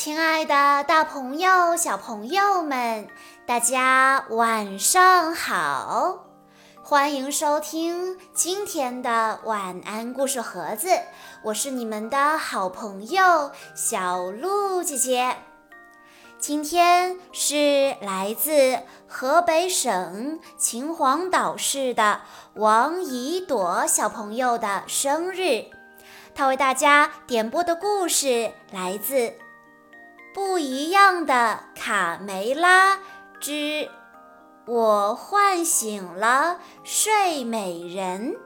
亲爱的，大朋友、小朋友们，大家晚上好！欢迎收听今天的晚安故事盒子，我是你们的好朋友小鹿姐姐。今天是来自河北省秦皇岛市的王怡朵小朋友的生日，他为大家点播的故事来自。不一样的卡梅拉之我唤醒了睡美人，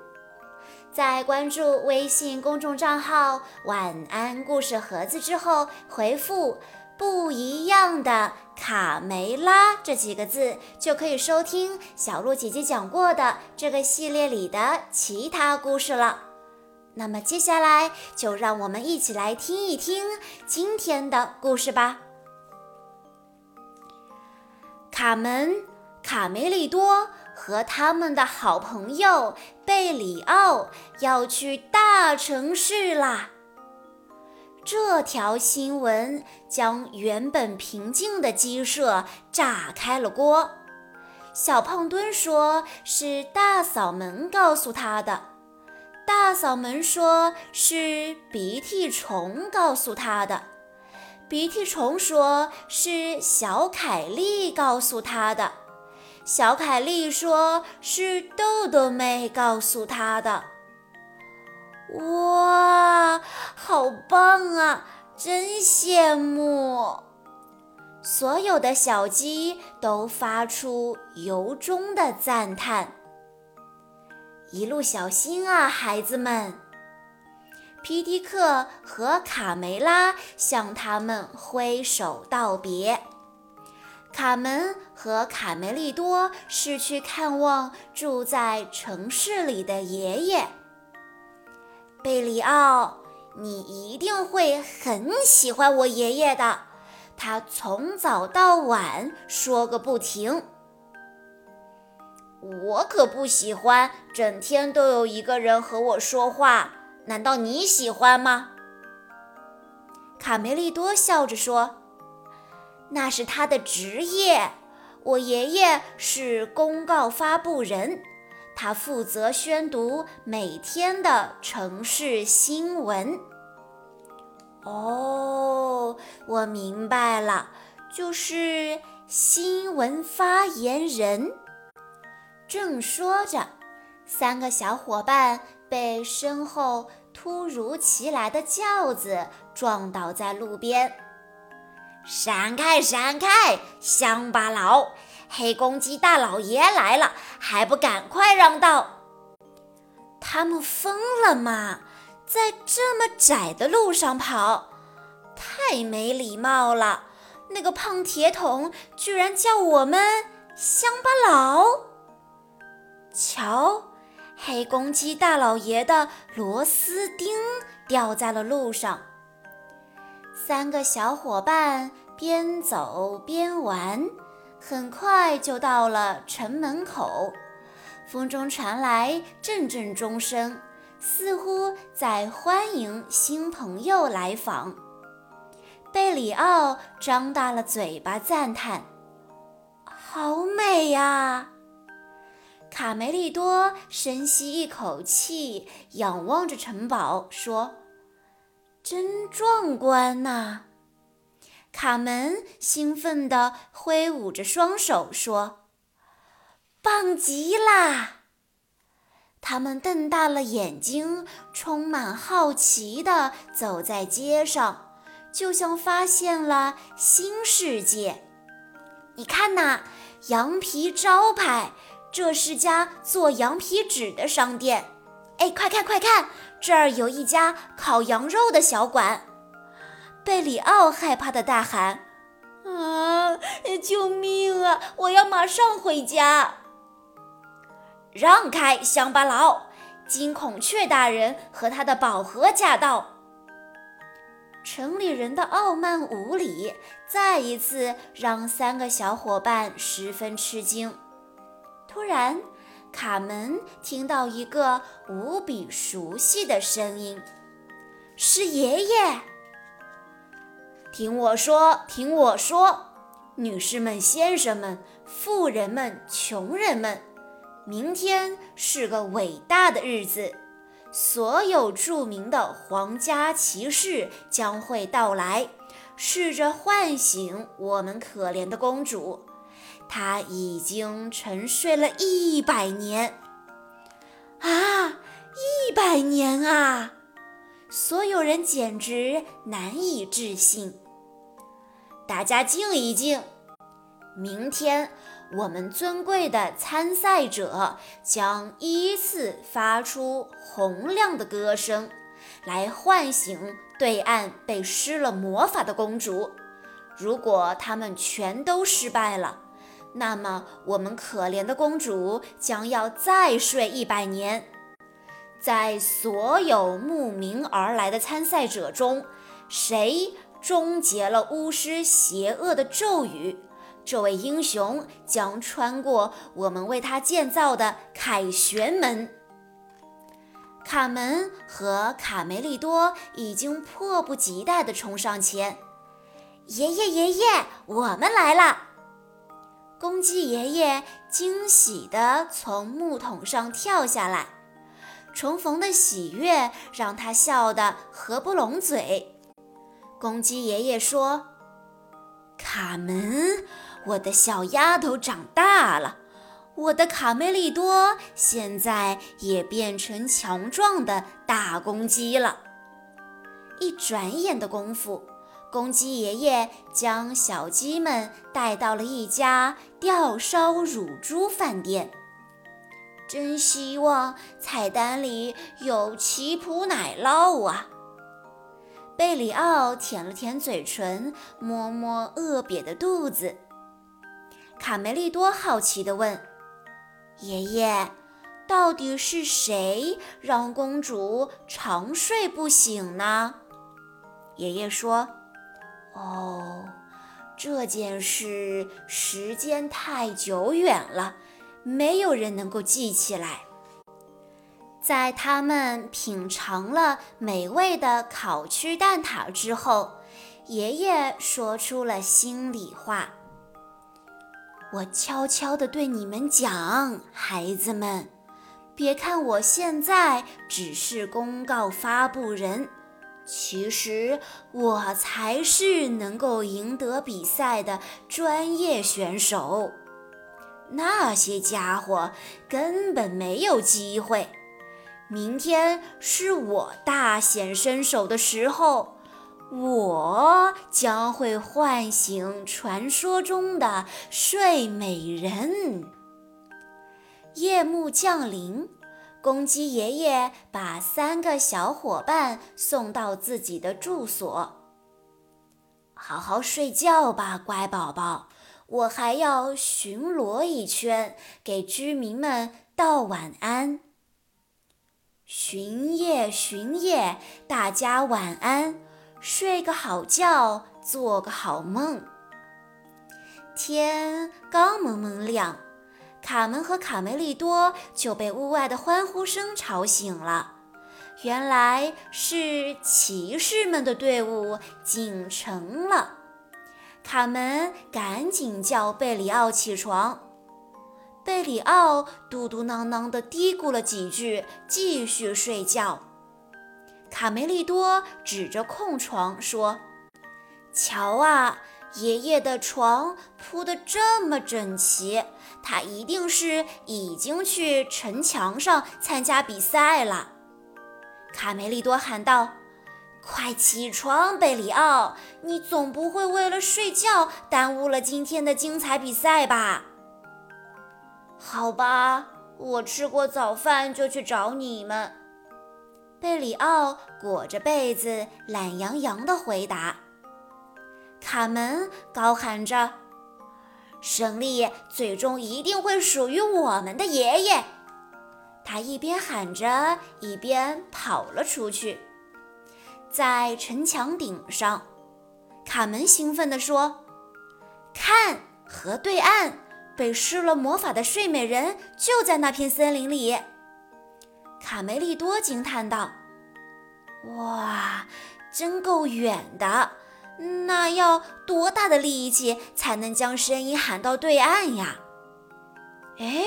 在关注微信公众账号“晚安故事盒子”之后，回复“不一样的卡梅拉”这几个字，就可以收听小鹿姐姐讲过的这个系列里的其他故事了。那么接下来就让我们一起来听一听今天的故事吧。卡门、卡梅利多和他们的好朋友贝里奥要去大城市啦！这条新闻将原本平静的鸡舍炸开了锅。小胖墩说是大嫂们告诉他的。大嗓门说：“是鼻涕虫告诉他的。”鼻涕虫说：“是小凯丽告诉他的。”小凯丽说：“是豆豆妹告诉他的。”哇，好棒啊！真羡慕！所有的小鸡都发出由衷的赞叹。一路小心啊，孩子们！皮迪克和卡梅拉向他们挥手道别。卡门和卡梅利多是去看望住在城市里的爷爷。贝里奥，你一定会很喜欢我爷爷的，他从早到晚说个不停。我可不喜欢整天都有一个人和我说话，难道你喜欢吗？卡梅利多笑着说：“那是他的职业。我爷爷是公告发布人，他负责宣读每天的城市新闻。”哦，我明白了，就是新闻发言人。正说着，三个小伙伴被身后突如其来的轿子撞倒在路边。闪开，闪开！乡巴佬，黑公鸡大老爷来了，还不赶快让道？他们疯了吗？在这么窄的路上跑，太没礼貌了！那个胖铁桶居然叫我们乡巴佬！瞧，黑公鸡大老爷的螺丝钉掉在了路上。三个小伙伴边走边玩，很快就到了城门口。风中传来阵阵钟声，似乎在欢迎新朋友来访。贝里奥张大了嘴巴赞叹：“好美呀！”卡梅利多深吸一口气，仰望着城堡，说：“真壮观呐！”卡门兴奋地挥舞着双手，说：“棒极啦！”他们瞪大了眼睛，充满好奇地走在街上，就像发现了新世界。你看呐，羊皮招牌。这是家做羊皮纸的商店，哎，快看快看，这儿有一家烤羊肉的小馆。贝里奥害怕的大喊：“啊，救命啊！我要马上回家！”让开，乡巴佬！金孔雀大人和他的宝盒驾到。城里人的傲慢无礼，再一次让三个小伙伴十分吃惊。突然，卡门听到一个无比熟悉的声音：“是爷爷！”听我说，听我说，女士们、先生们、富人们、穷人们，明天是个伟大的日子，所有著名的皇家骑士将会到来，试着唤醒我们可怜的公主。她已经沉睡了一百年，啊，一百年啊！所有人简直难以置信。大家静一静，明天我们尊贵的参赛者将依次发出洪亮的歌声，来唤醒对岸被施了魔法的公主。如果他们全都失败了，那么我们可怜的公主将要再睡一百年。在所有慕名而来的参赛者中，谁？终结了巫师邪恶的咒语，这位英雄将穿过我们为他建造的凯旋门。卡门和卡梅利多已经迫不及待地冲上前。爷爷，爷爷，我们来了！公鸡爷爷惊喜地从木桶上跳下来，重逢的喜悦让他笑得合不拢嘴。公鸡爷爷说：“卡门，我的小丫头长大了，我的卡梅利多现在也变成强壮的大公鸡了。”一转眼的功夫，公鸡爷爷将小鸡们带到了一家吊烧乳猪饭店。真希望菜单里有奇普奶酪啊！贝里奥舔了舔嘴唇，摸摸饿瘪的肚子。卡梅利多好奇地问：“爷爷，到底是谁让公主长睡不醒呢？”爷爷说：“哦，这件事时间太久远了，没有人能够记起来。”在他们品尝了美味的烤曲蛋挞之后，爷爷说出了心里话：“我悄悄地对你们讲，孩子们，别看我现在只是公告发布人，其实我才是能够赢得比赛的专业选手。那些家伙根本没有机会。”明天是我大显身手的时候，我将会唤醒传说中的睡美人。夜幕降临，公鸡爷爷把三个小伙伴送到自己的住所。好好睡觉吧，乖宝宝，我还要巡逻一圈，给居民们道晚安。巡夜，巡夜，大家晚安，睡个好觉，做个好梦。天刚蒙蒙亮，卡门和卡梅利多就被屋外的欢呼声吵醒了。原来是骑士们的队伍进城了。卡门赶紧叫贝里奥起床。贝里奥嘟嘟囔囔地嘀咕了几句，继续睡觉。卡梅利多指着空床说：“瞧啊，爷爷的床铺得这么整齐，他一定是已经去城墙上参加比赛了。”卡梅利多喊道：“快起床，贝里奥！你总不会为了睡觉耽误了今天的精彩比赛吧？”好吧，我吃过早饭就去找你们。贝里奥裹着被子，懒洋洋地回答。卡门高喊着：“胜利最终一定会属于我们的爷爷！”他一边喊着，一边跑了出去。在城墙顶上，卡门兴奋地说：“看，河对岸。”被施了魔法的睡美人就在那片森林里。卡梅利多惊叹道：“哇，真够远的！那要多大的力气才能将声音喊到对岸呀？哎，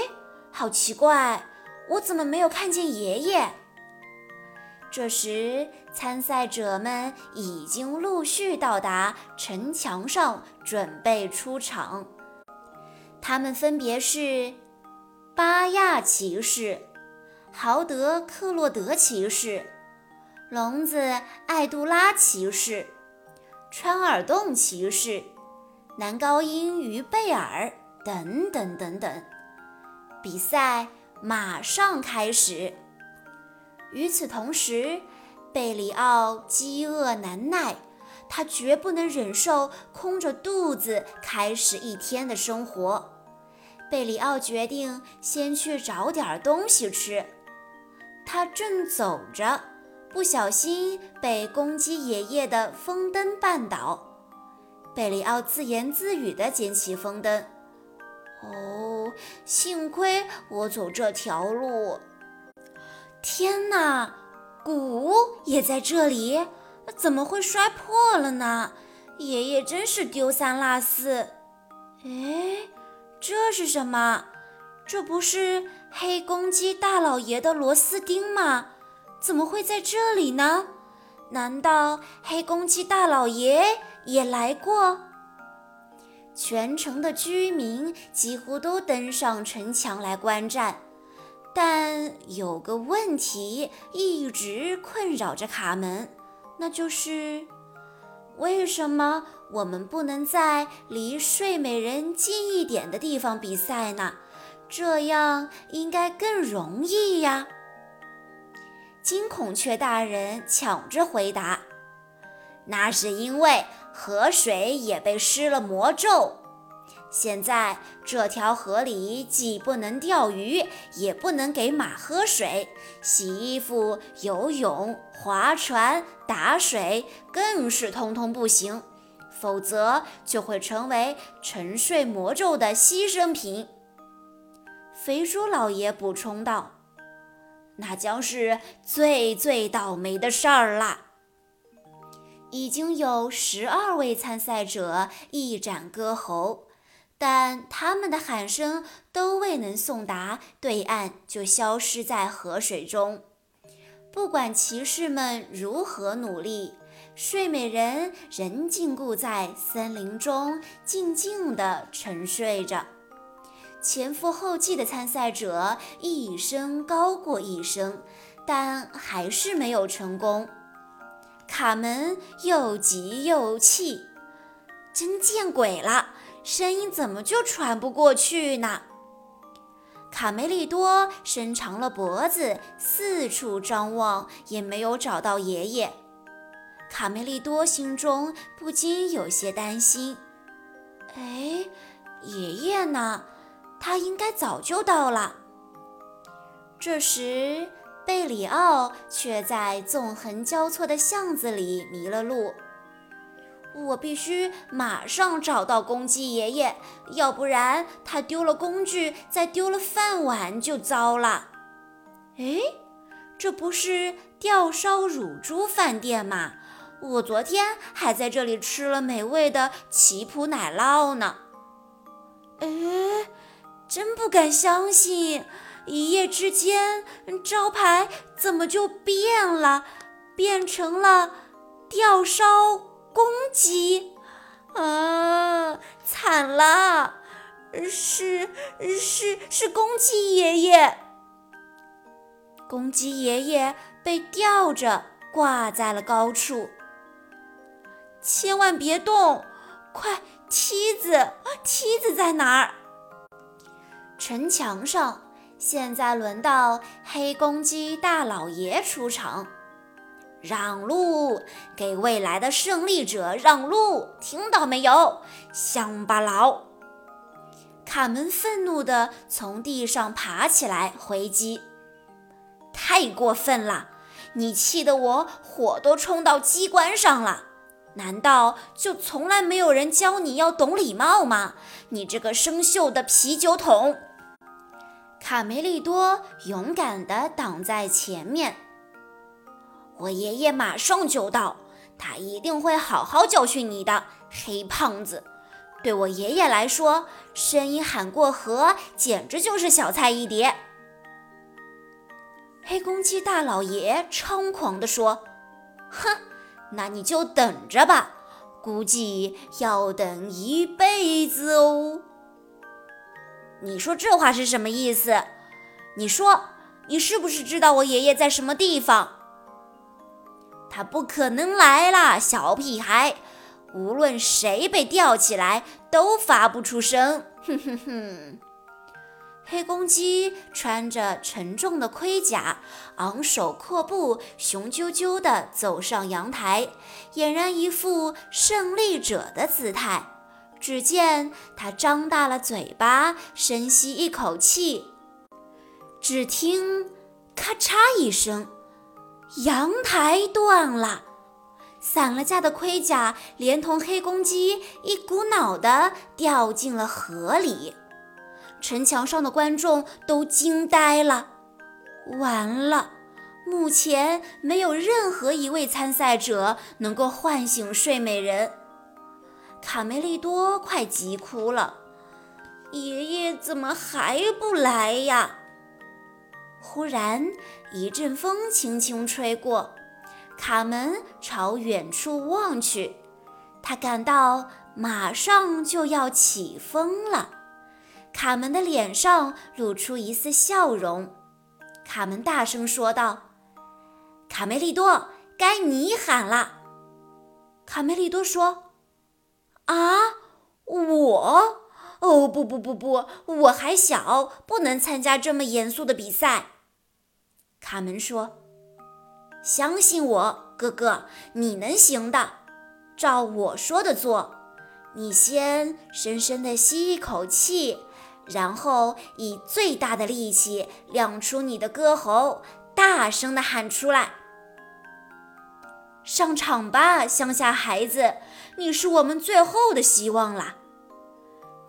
好奇怪，我怎么没有看见爷爷？这时，参赛者们已经陆续到达城墙上，准备出场。他们分别是巴亚骑士、豪德克洛德骑士、聋子艾杜拉骑士。穿耳洞骑士、男高音于贝尔等等等等，比赛马上开始。与此同时，贝里奥饥饿难耐，他绝不能忍受空着肚子开始一天的生活。贝里奥决定先去找点东西吃。他正走着。不小心被公鸡爷爷的风灯绊倒，贝里奥自言自语地捡起风灯。哦，幸亏我走这条路。天哪，鼓也在这里，怎么会摔破了呢？爷爷真是丢三落四。哎，这是什么？这不是黑公鸡大老爷的螺丝钉吗？怎么会在这里呢？难道黑公鸡大老爷也来过？全城的居民几乎都登上城墙来观战，但有个问题一直困扰着卡门，那就是为什么我们不能在离睡美人近一点的地方比赛呢？这样应该更容易呀。金孔雀大人抢着回答：“那是因为河水也被施了魔咒。现在这条河里既不能钓鱼，也不能给马喝水，洗衣服、游泳、划船、打水更是通通不行，否则就会成为沉睡魔咒的牺牲品。”肥猪老爷补充道。那将是最最倒霉的事儿啦！已经有十二位参赛者一展歌喉，但他们的喊声都未能送达对岸，就消失在河水中。不管骑士们如何努力，睡美人仍禁锢在森林中，静静地沉睡着。前赴后继的参赛者一声高过一声，但还是没有成功。卡门又急又气，真见鬼了！声音怎么就传不过去呢？卡梅利多伸长了脖子，四处张望，也没有找到爷爷。卡梅利多心中不禁有些担心：哎，爷爷呢？他应该早就到了。这时，贝里奥却在纵横交错的巷子里迷了路。我必须马上找到公鸡爷爷，要不然他丢了工具，再丢了饭碗就糟了。哎，这不是吊烧乳猪饭店吗？我昨天还在这里吃了美味的奇普奶酪呢。哎。真不敢相信，一夜之间招牌怎么就变了，变成了吊烧公鸡啊！惨了，是是是公鸡爷爷，公鸡爷爷被吊着挂在了高处，千万别动！快，梯子，梯子在哪儿？城墙上，现在轮到黑公鸡大老爷出场，让路，给未来的胜利者让路，听到没有，乡巴佬！卡门愤怒地从地上爬起来回击，太过分了！你气得我火都冲到机关上了，难道就从来没有人教你要懂礼貌吗？你这个生锈的啤酒桶！卡梅利多勇敢地挡在前面。我爷爷马上就到，他一定会好好教训你的，黑胖子。对我爷爷来说，声音喊过河，简直就是小菜一碟。黑公鸡大老爷猖狂地说：“哼，那你就等着吧，估计要等一辈子哦。”你说这话是什么意思？你说，你是不是知道我爷爷在什么地方？他不可能来了，小屁孩！无论谁被吊起来，都发不出声。哼哼哼！黑公鸡穿着沉重的盔甲，昂首阔步，雄赳赳地走上阳台，俨然一副胜利者的姿态。只见他张大了嘴巴，深吸一口气，只听“咔嚓”一声，阳台断了，散了架的盔甲连同黑公鸡一股脑地掉进了河里。城墙上的观众都惊呆了。完了，目前没有任何一位参赛者能够唤醒睡美人。卡梅利多快急哭了：“爷爷怎么还不来呀？”忽然一阵风轻轻吹过，卡门朝远处望去，他感到马上就要起风了。卡门的脸上露出一丝笑容，卡门大声说道：“卡梅利多，该你喊了。”卡梅利多说：“啊，我？哦，不不不不，我还小，不能参加这么严肃的比赛。”卡门说：“相信我，哥哥，你能行的。照我说的做，你先深深的吸一口气。”然后以最大的力气亮出你的歌喉，大声地喊出来：“上场吧，乡下孩子，你是我们最后的希望啦！”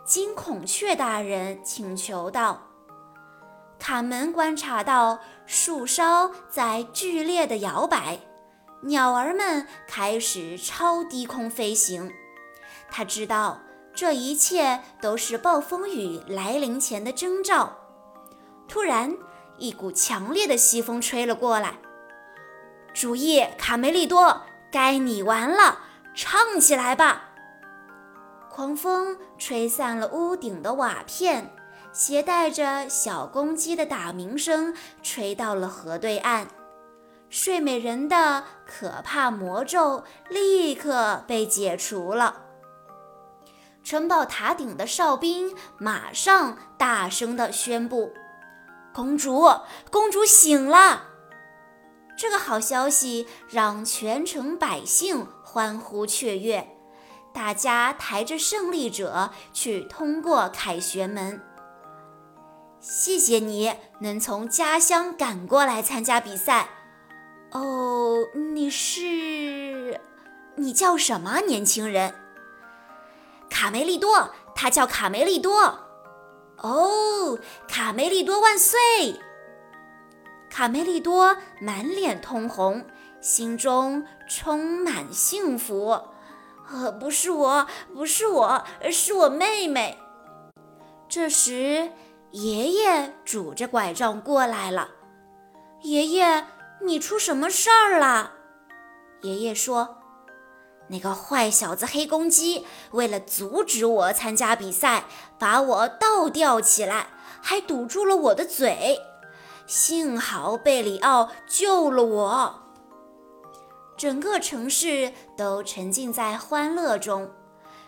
金孔雀大人请求道。卡门观察到树梢在剧烈的摇摆，鸟儿们开始超低空飞行，他知道。这一切都是暴风雨来临前的征兆。突然，一股强烈的西风吹了过来。注意，卡梅利多，该你玩了，唱起来吧！狂风吹散了屋顶的瓦片，携带着小公鸡的打鸣声，吹到了河对岸。睡美人的可怕魔咒立刻被解除了。城堡塔顶的哨兵马上大声地宣布：“公主，公主醒了！”这个好消息让全城百姓欢呼雀跃，大家抬着胜利者去通过凯旋门。谢谢你能从家乡赶过来参加比赛。哦，你是？你叫什么，年轻人？卡梅利多，他叫卡梅利多。哦，卡梅利多万岁！卡梅利多满脸通红，心中充满幸福。呃，不是我，不是我，是我妹妹。这时，爷爷拄着拐杖过来了。爷爷，你出什么事儿了？爷爷说。那个坏小子黑公鸡，为了阻止我参加比赛，把我倒吊起来，还堵住了我的嘴。幸好贝里奥救了我。整个城市都沉浸在欢乐中。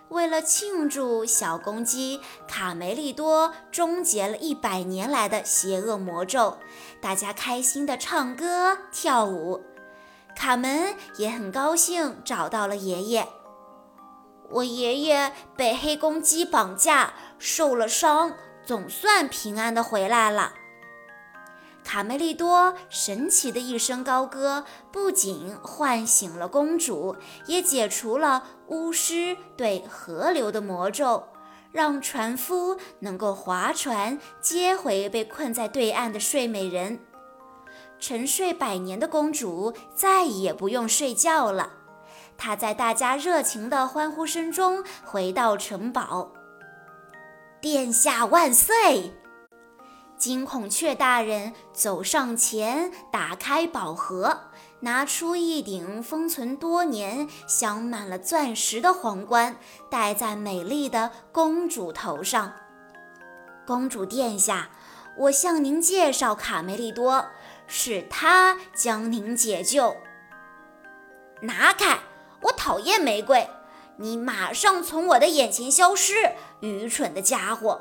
为了庆祝小公鸡卡梅利多终结了一百年来的邪恶魔咒，大家开心地唱歌跳舞。卡门也很高兴找到了爷爷。我爷爷被黑公鸡绑架，受了伤，总算平安的回来了。卡梅利多神奇的一声高歌，不仅唤醒了公主，也解除了巫师对河流的魔咒，让船夫能够划船接回被困在对岸的睡美人。沉睡百年的公主再也不用睡觉了，她在大家热情的欢呼声中回到城堡。殿下万岁！金孔雀大人走上前，打开宝盒，拿出一顶封存多年、镶满了钻石的皇冠，戴在美丽的公主头上。公主殿下，我向您介绍卡梅利多，是他将您解救。拿开！我讨厌玫瑰，你马上从我的眼前消失，愚蠢的家伙！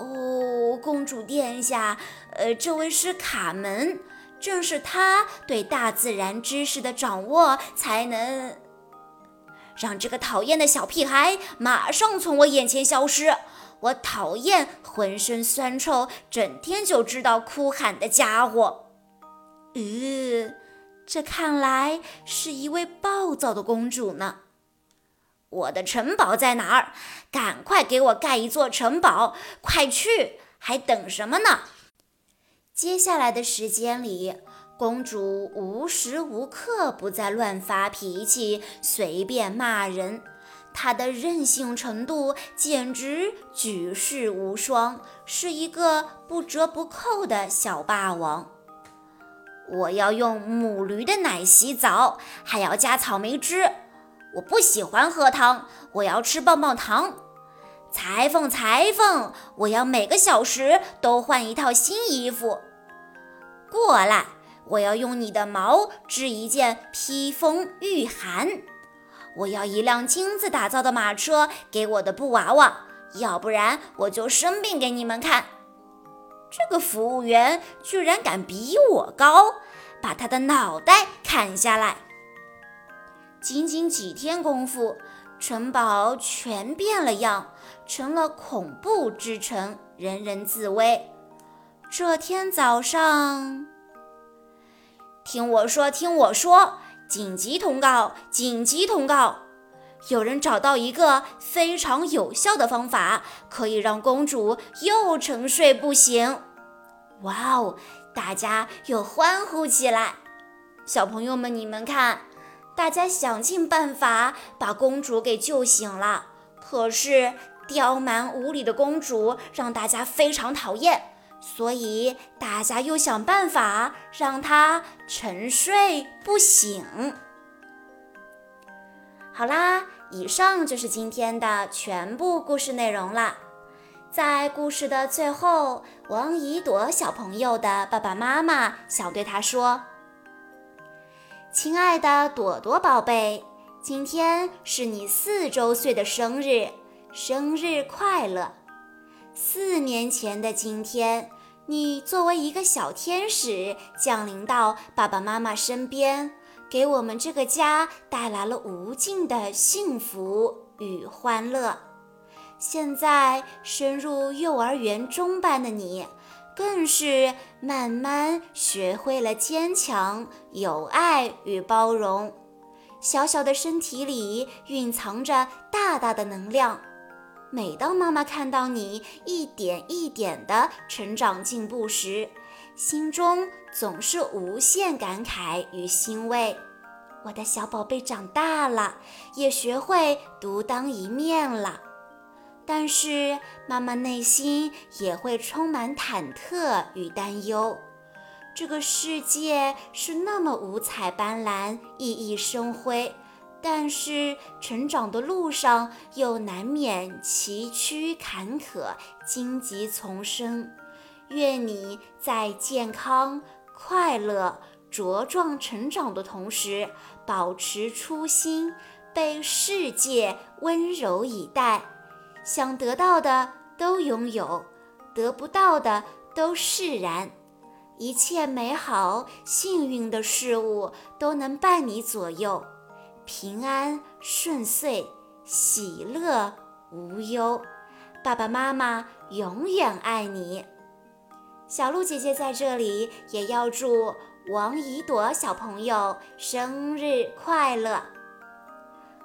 哦，公主殿下，呃，这位是卡门，正是他对大自然知识的掌握，才能让这个讨厌的小屁孩马上从我眼前消失。我讨厌浑身酸臭、整天就知道哭喊的家伙。呃，这看来是一位暴躁的公主呢。我的城堡在哪儿？赶快给我盖一座城堡！快去，还等什么呢？接下来的时间里，公主无时无刻不在乱发脾气，随便骂人。她的任性程度简直举世无双，是一个不折不扣的小霸王。我要用母驴的奶洗澡，还要加草莓汁。我不喜欢喝汤，我要吃棒棒糖。裁缝，裁缝，我要每个小时都换一套新衣服。过来，我要用你的毛织一件披风御寒。我要一辆亲自打造的马车给我的布娃娃，要不然我就生病给你们看。这个服务员居然敢比我高，把他的脑袋砍下来。仅仅几天功夫，城堡全变了样，成了恐怖之城，人人自危。这天早上，听我说，听我说，紧急通告，紧急通告！有人找到一个非常有效的方法，可以让公主又沉睡不醒。哇哦！大家又欢呼起来。小朋友们，你们看。大家想尽办法把公主给救醒了，可是刁蛮无理的公主让大家非常讨厌，所以大家又想办法让她沉睡不醒。好啦，以上就是今天的全部故事内容了。在故事的最后，王一朵小朋友的爸爸妈妈想对他说。亲爱的朵朵宝贝，今天是你四周岁的生日，生日快乐！四年前的今天，你作为一个小天使降临到爸爸妈妈身边，给我们这个家带来了无尽的幸福与欢乐。现在升入幼儿园中班的你。更是慢慢学会了坚强、有爱与包容。小小的身体里蕴藏着大大的能量。每当妈妈看到你一点一点的成长进步时，心中总是无限感慨与欣慰。我的小宝贝长大了，也学会独当一面了。但是妈妈内心也会充满忐忑与担忧。这个世界是那么五彩斑斓、熠熠生辉，但是成长的路上又难免崎岖坎坷、荆棘丛生。愿你在健康、快乐、茁壮成长的同时，保持初心，被世界温柔以待。想得到的都拥有，得不到的都释然。一切美好、幸运的事物都能伴你左右，平安顺遂，喜乐无忧。爸爸妈妈永远爱你。小鹿姐姐在这里也要祝王一朵小朋友生日快乐。